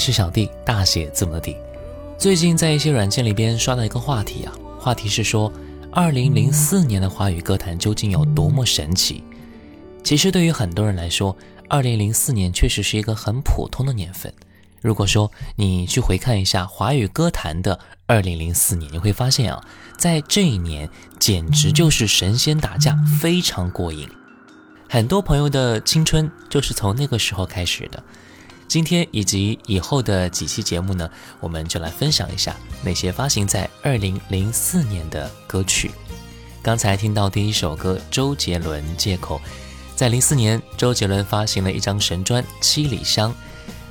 是小弟，大写字母的弟。最近在一些软件里边刷到一个话题啊，话题是说，二零零四年的华语歌坛究竟有多么神奇？其实对于很多人来说，二零零四年确实是一个很普通的年份。如果说你去回看一下华语歌坛的二零零四年，你会发现啊，在这一年简直就是神仙打架，非常过瘾。很多朋友的青春就是从那个时候开始的。今天以及以后的几期节目呢，我们就来分享一下那些发行在二零零四年的歌曲。刚才听到第一首歌，周杰伦《借口》。在零四年，周杰伦发行了一张神专《七里香》。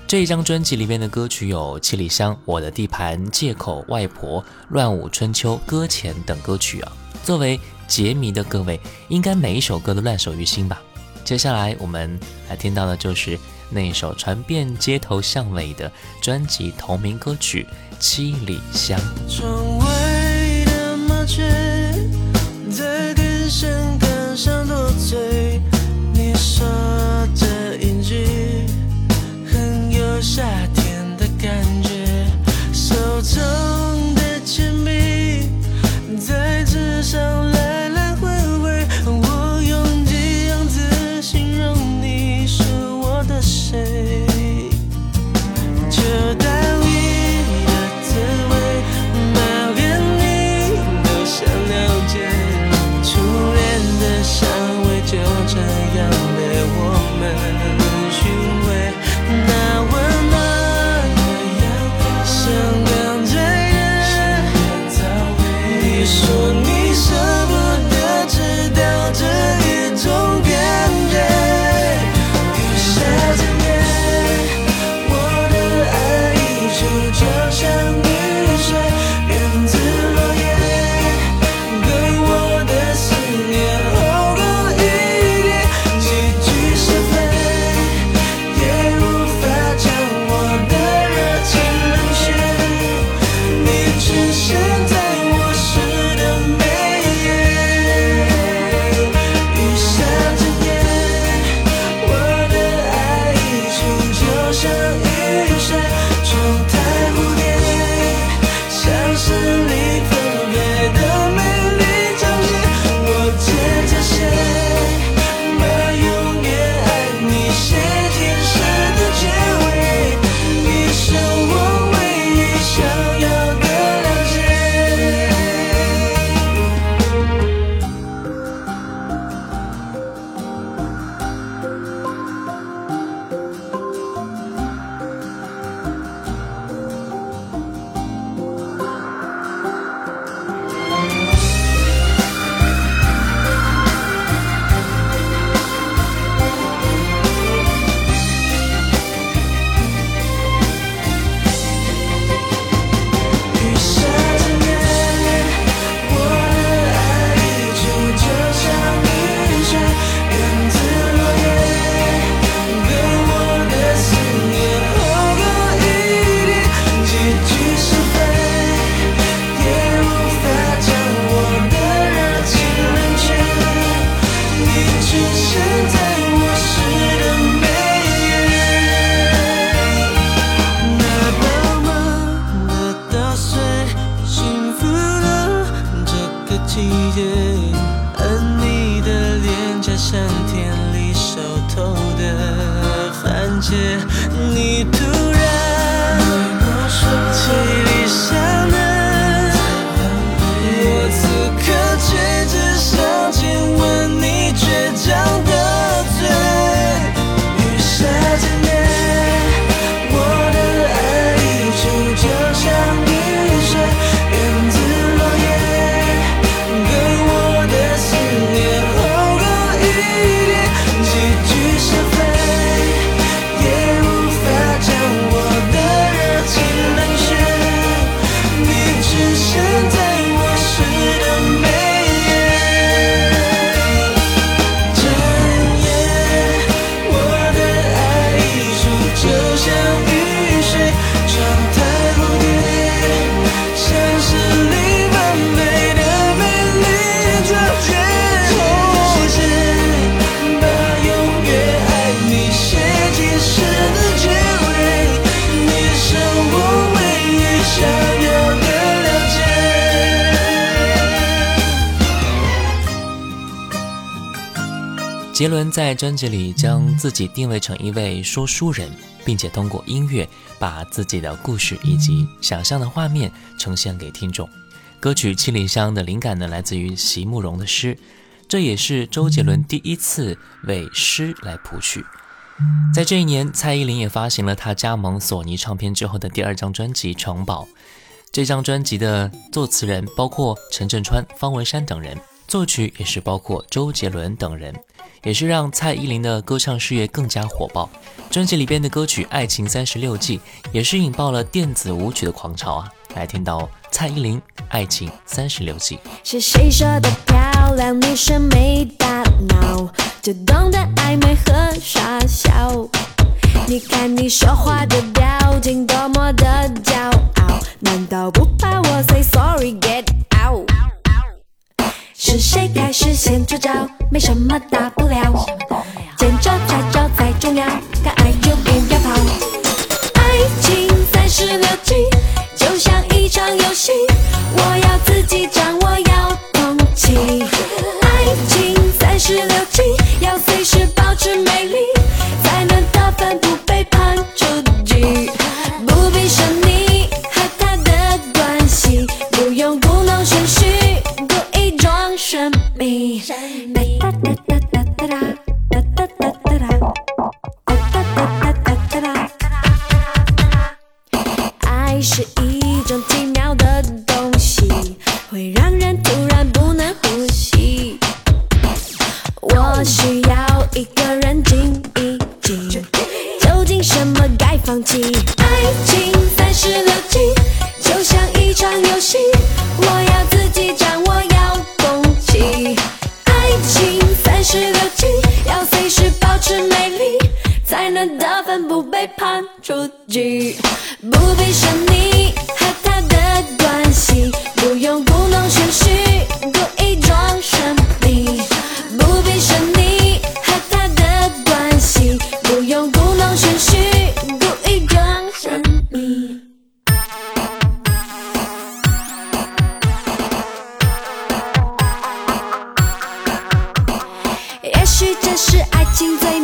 这一张专辑里面的歌曲有《七里香》《我的地盘》《借口》《外婆》《乱舞春秋》《搁浅》等歌曲啊。作为杰迷的各位，应该每一首歌都烂熟于心吧？接下来我们来听到的就是那一首传遍街头巷尾的专辑同名歌曲《七里香》。窗外的麻雀在专辑里将自己定位成一位说书人，并且通过音乐把自己的故事以及想象的画面呈现给听众。歌曲《七里香》的灵感呢，来自于席慕容的诗，这也是周杰伦第一次为诗来谱曲。在这一年，蔡依林也发行了她加盟索尼唱片之后的第二张专辑《城堡》。这张专辑的作词人包括陈振川、方文山等人，作曲也是包括周杰伦等人，也是让蔡依林的歌唱事业更加火爆。专辑里边的歌曲《爱情三十六计》也是引爆了电子舞曲的狂潮啊！来听到蔡依林《爱情三十六计》。是谁说的漂亮女生没大脑，就懂得暧昧和傻笑？你看你说话的表情多么的骄傲，难道不怕我 say sorry get out？是谁开始先出招？没什么大不了，见招拆招才重要，敢爱就不要跑。爱情三十六计，就像一场游戏，我要自己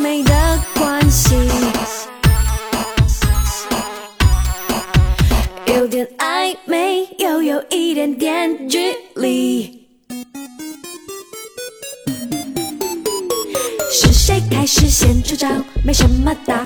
美的关系，有点暧昧，又有一点点距离。是谁开始先出招？没什么大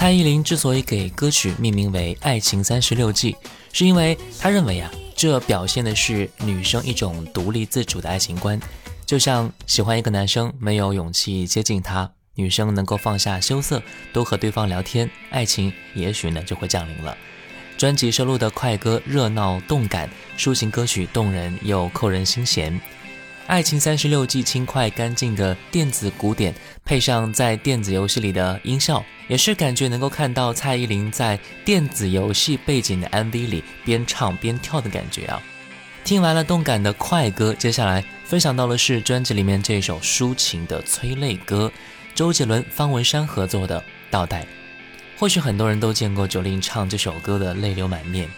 蔡依林之所以给歌曲命名为《爱情三十六计》，是因为她认为啊，这表现的是女生一种独立自主的爱情观。就像喜欢一个男生，没有勇气接近他，女生能够放下羞涩，多和对方聊天，爱情也许呢就会降临了。专辑收录的快歌热闹动感，抒情歌曲动人又扣人心弦。《爱情三十六计》轻快干净的电子鼓点，配上在电子游戏里的音效，也是感觉能够看到蔡依林在电子游戏背景的 MV 里边唱边跳的感觉啊！听完了动感的快歌，接下来分享到的是专辑里面这首抒情的催泪歌，周杰伦、方文山合作的《倒带》。或许很多人都见过九令唱这首歌的泪流满面，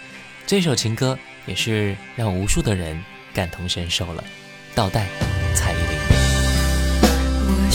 这首情歌也是让无数的人感同身受了。倒带，蔡依林。我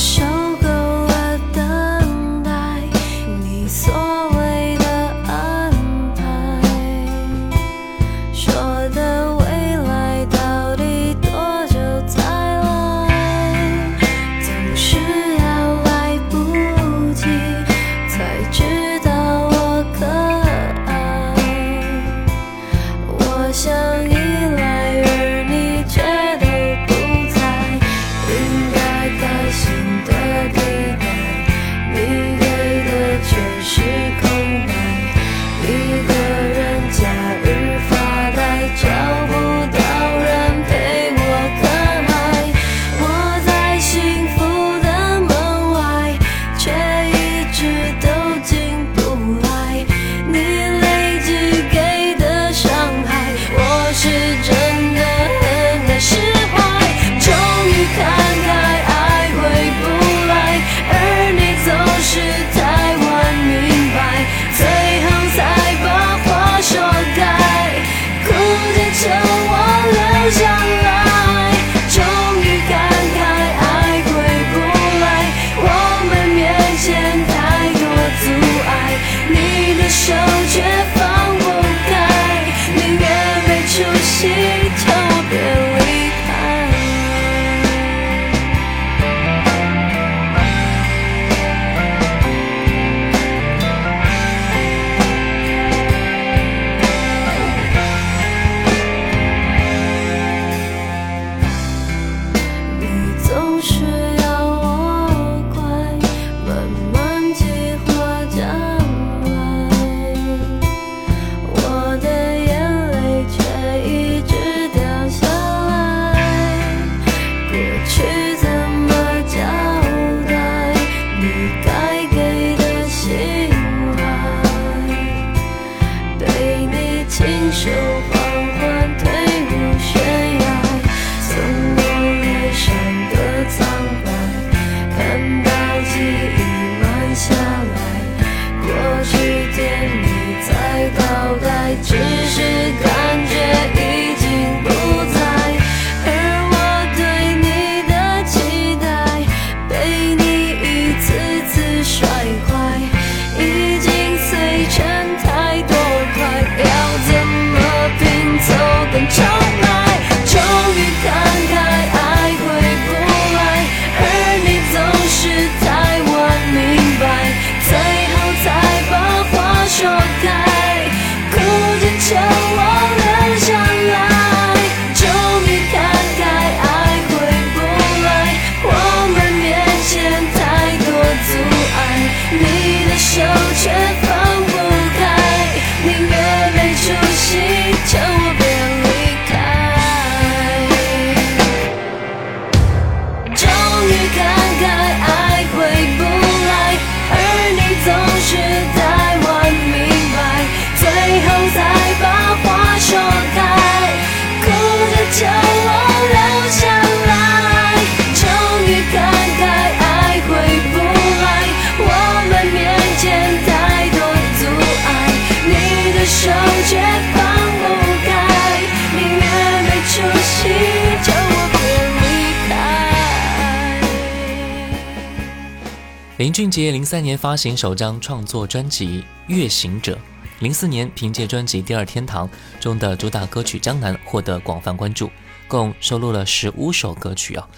俊杰零三年发行首张创作专辑《月行者》，零四年凭借专辑《第二天堂》中的主打歌曲《江南》获得广泛关注，共收录了十五首歌曲啊。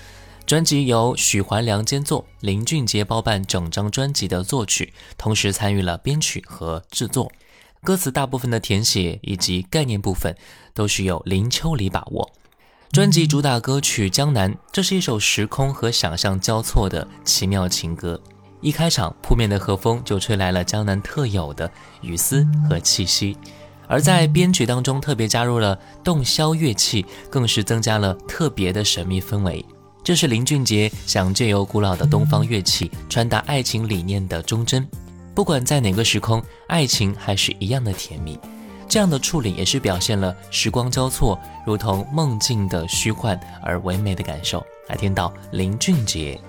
专辑由许怀良监作，林俊杰包办整张专辑的作曲，同时参与了编曲和制作。歌词大部分的填写以及概念部分都是由林秋离把握。专辑主打歌曲《江南》，这是一首时空和想象交错的奇妙情歌。一开场，扑面的和风就吹来了江南特有的雨丝和气息，而在编曲当中特别加入了洞箫乐器，更是增加了特别的神秘氛围。这是林俊杰想借由古老的东方乐器传达爱情理念的忠贞。不管在哪个时空，爱情还是一样的甜蜜。这样的处理也是表现了时光交错，如同梦境的虚幻而唯美的感受。来听到林俊杰《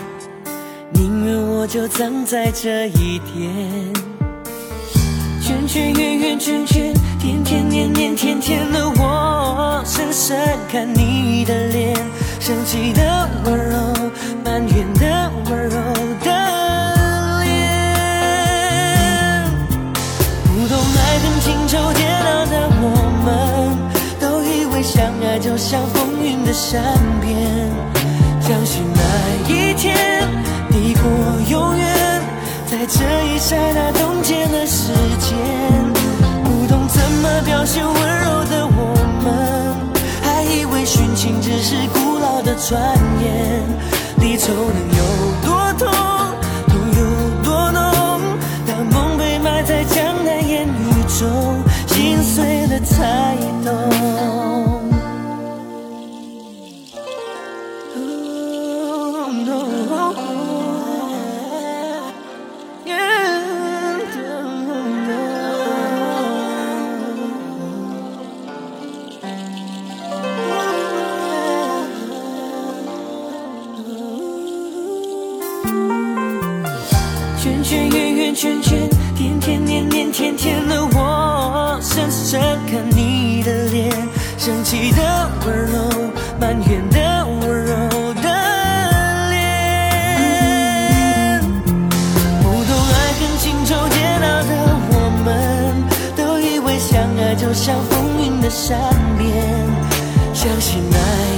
宁愿我就葬在这一天。圈圈圆圆圈圈，天天年年天天的我，深深看你的脸，生气的温柔，埋怨的温柔的脸，不懂爱恨情愁颠倒的。我们都以为相爱就像风云的善变，这一刹那冻结了时间。不懂怎么表现温柔的我们，还以为殉情只是古老的传言，离愁能有多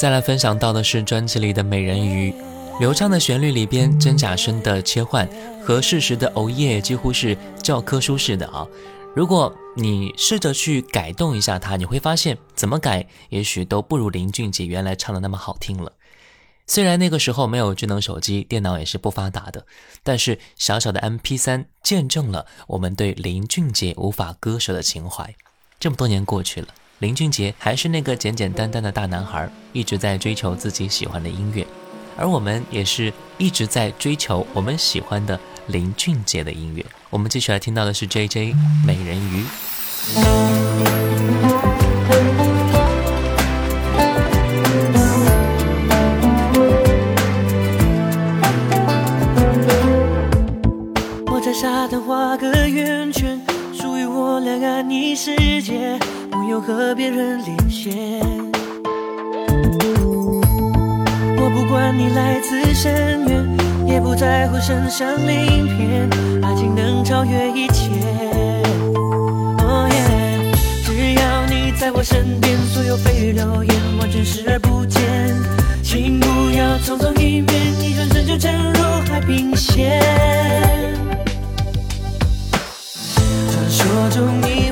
再来分享到的是专辑里的《美人鱼》，流畅的旋律里边真假声的切换和适时的哦耶，几乎是教科书式的啊！如果你试着去改动一下它，你会发现怎么改，也许都不如林俊杰原来唱的那么好听了。虽然那个时候没有智能手机，电脑也是不发达的，但是小小的 MP3 见证了我们对林俊杰无法割舍的情怀。这么多年过去了，林俊杰还是那个简简单单的大男孩，一直在追求自己喜欢的音乐，而我们也是一直在追求我们喜欢的林俊杰的音乐。我们继续来听到的是 J J 美人鱼。我在沙滩画个圆圈，属于我俩爱你世界，不用和别人连线。我不管你来自深渊，也不在乎身上鳞片，爱情能超越一切。哦耶，只要你在我身边，所有蜚语流言完全视而不见。请不要匆匆一面，一转身就沉入海平线。我祝你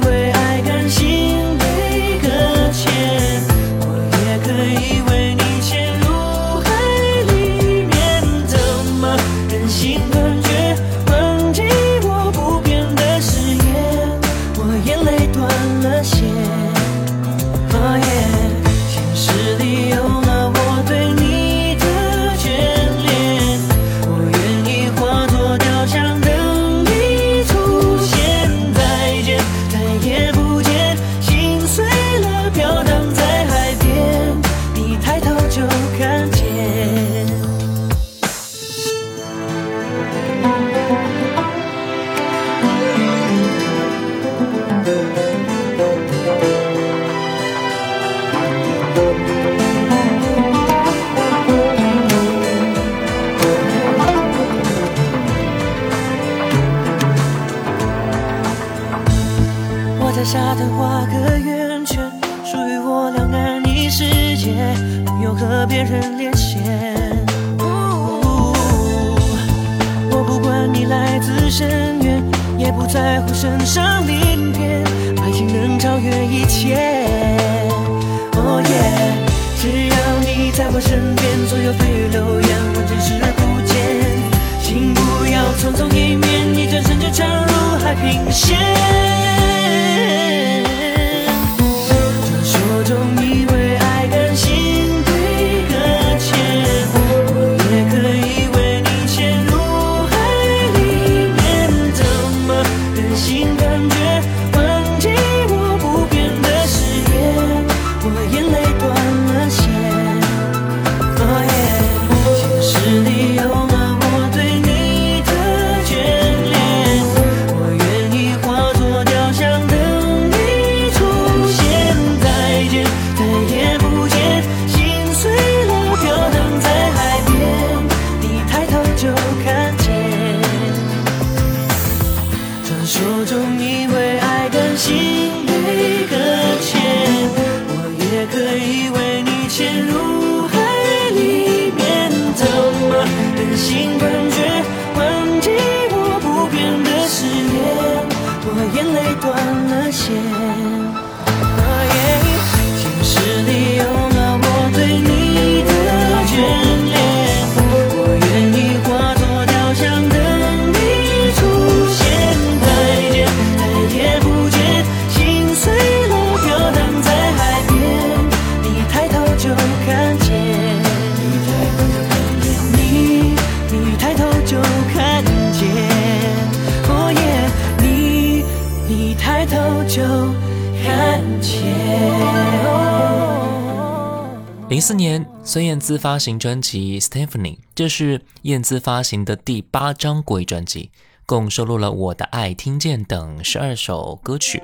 零四年，孙燕姿发行专辑《Stephanie》，这是燕姿发行的第八张国语专辑，共收录了《我的爱》《听见》等十二首歌曲。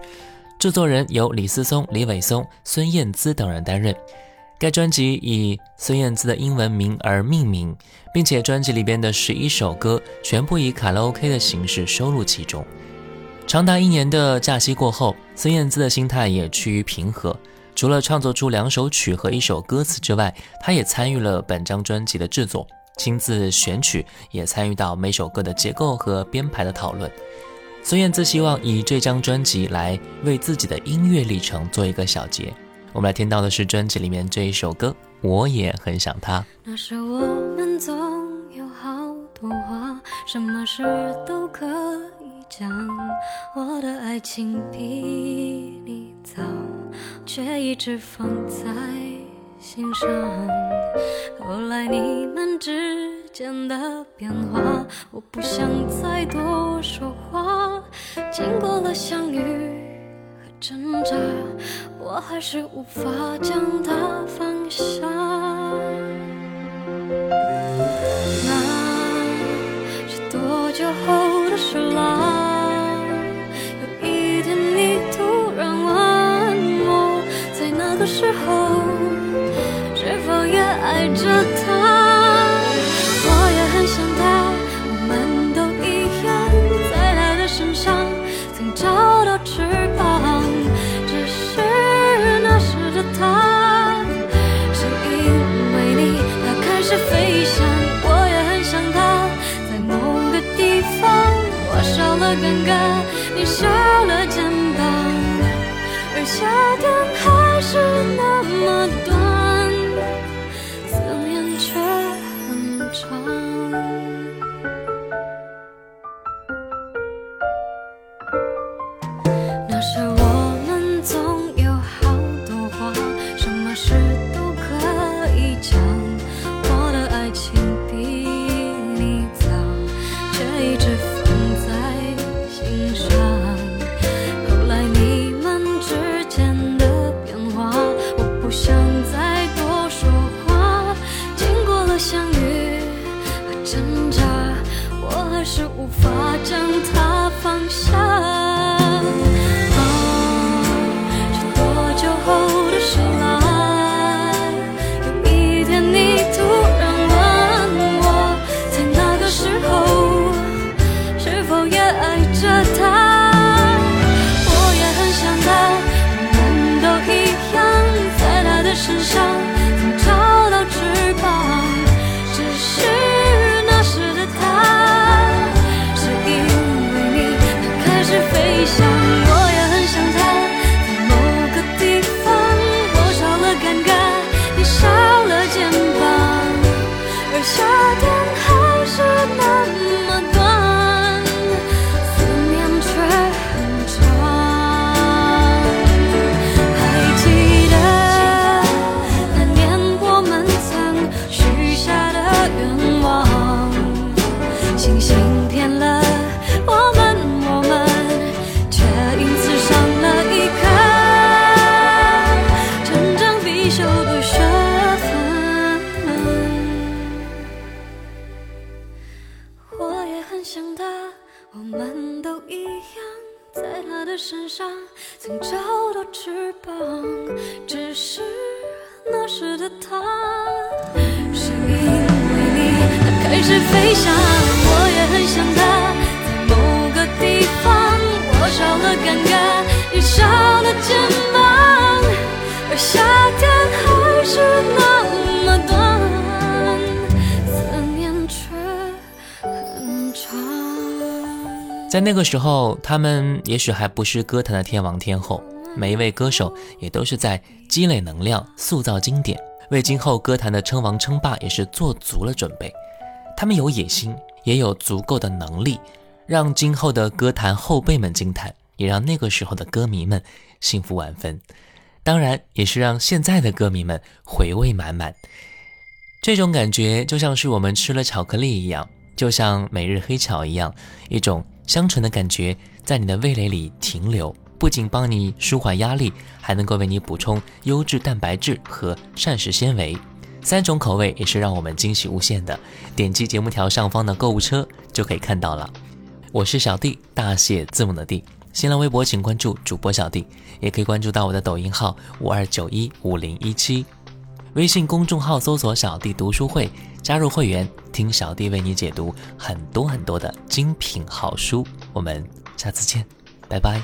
制作人由李思松、李伟松、孙燕姿等人担任。该专辑以孙燕姿的英文名而命名，并且专辑里边的十一首歌全部以卡拉 OK 的形式收录其中。长达一年的假期过后，孙燕姿的心态也趋于平和。除了创作出两首曲和一首歌词之外，他也参与了本张专辑的制作，亲自选曲，也参与到每首歌的结构和编排的讨论。孙燕姿希望以这张专辑来为自己的音乐历程做一个小结。我们来听到的是专辑里面这一首歌，我也很想他。那时我们总有好多话，什么事都可以讲。我的爱情比你早，却一直放在心上。后来你们之间的变化，我不想再多说话。经过了相遇和挣扎，我还是无法将它放下。时候相在那个时候，他们也许还不是歌坛的天王天后，每一位歌手也都是在积累能量、塑造经典，为今后歌坛的称王称霸也是做足了准备。他们有野心，也有足够的能力，让今后的歌坛后辈们惊叹，也让那个时候的歌迷们幸福万分。当然，也是让现在的歌迷们回味满满。这种感觉就像是我们吃了巧克力一样，就像每日黑巧一样，一种香醇的感觉在你的味蕾里停留，不仅帮你舒缓压力，还能够为你补充优质蛋白质和膳食纤维。三种口味也是让我们惊喜无限的。点击节目条上方的购物车就可以看到了。我是小弟，大写字母的弟。新浪微博请关注主播小弟，也可以关注到我的抖音号五二九一五零一七。微信公众号搜索“小弟读书会”，加入会员，听小弟为你解读很多很多的精品好书。我们下次见，拜拜。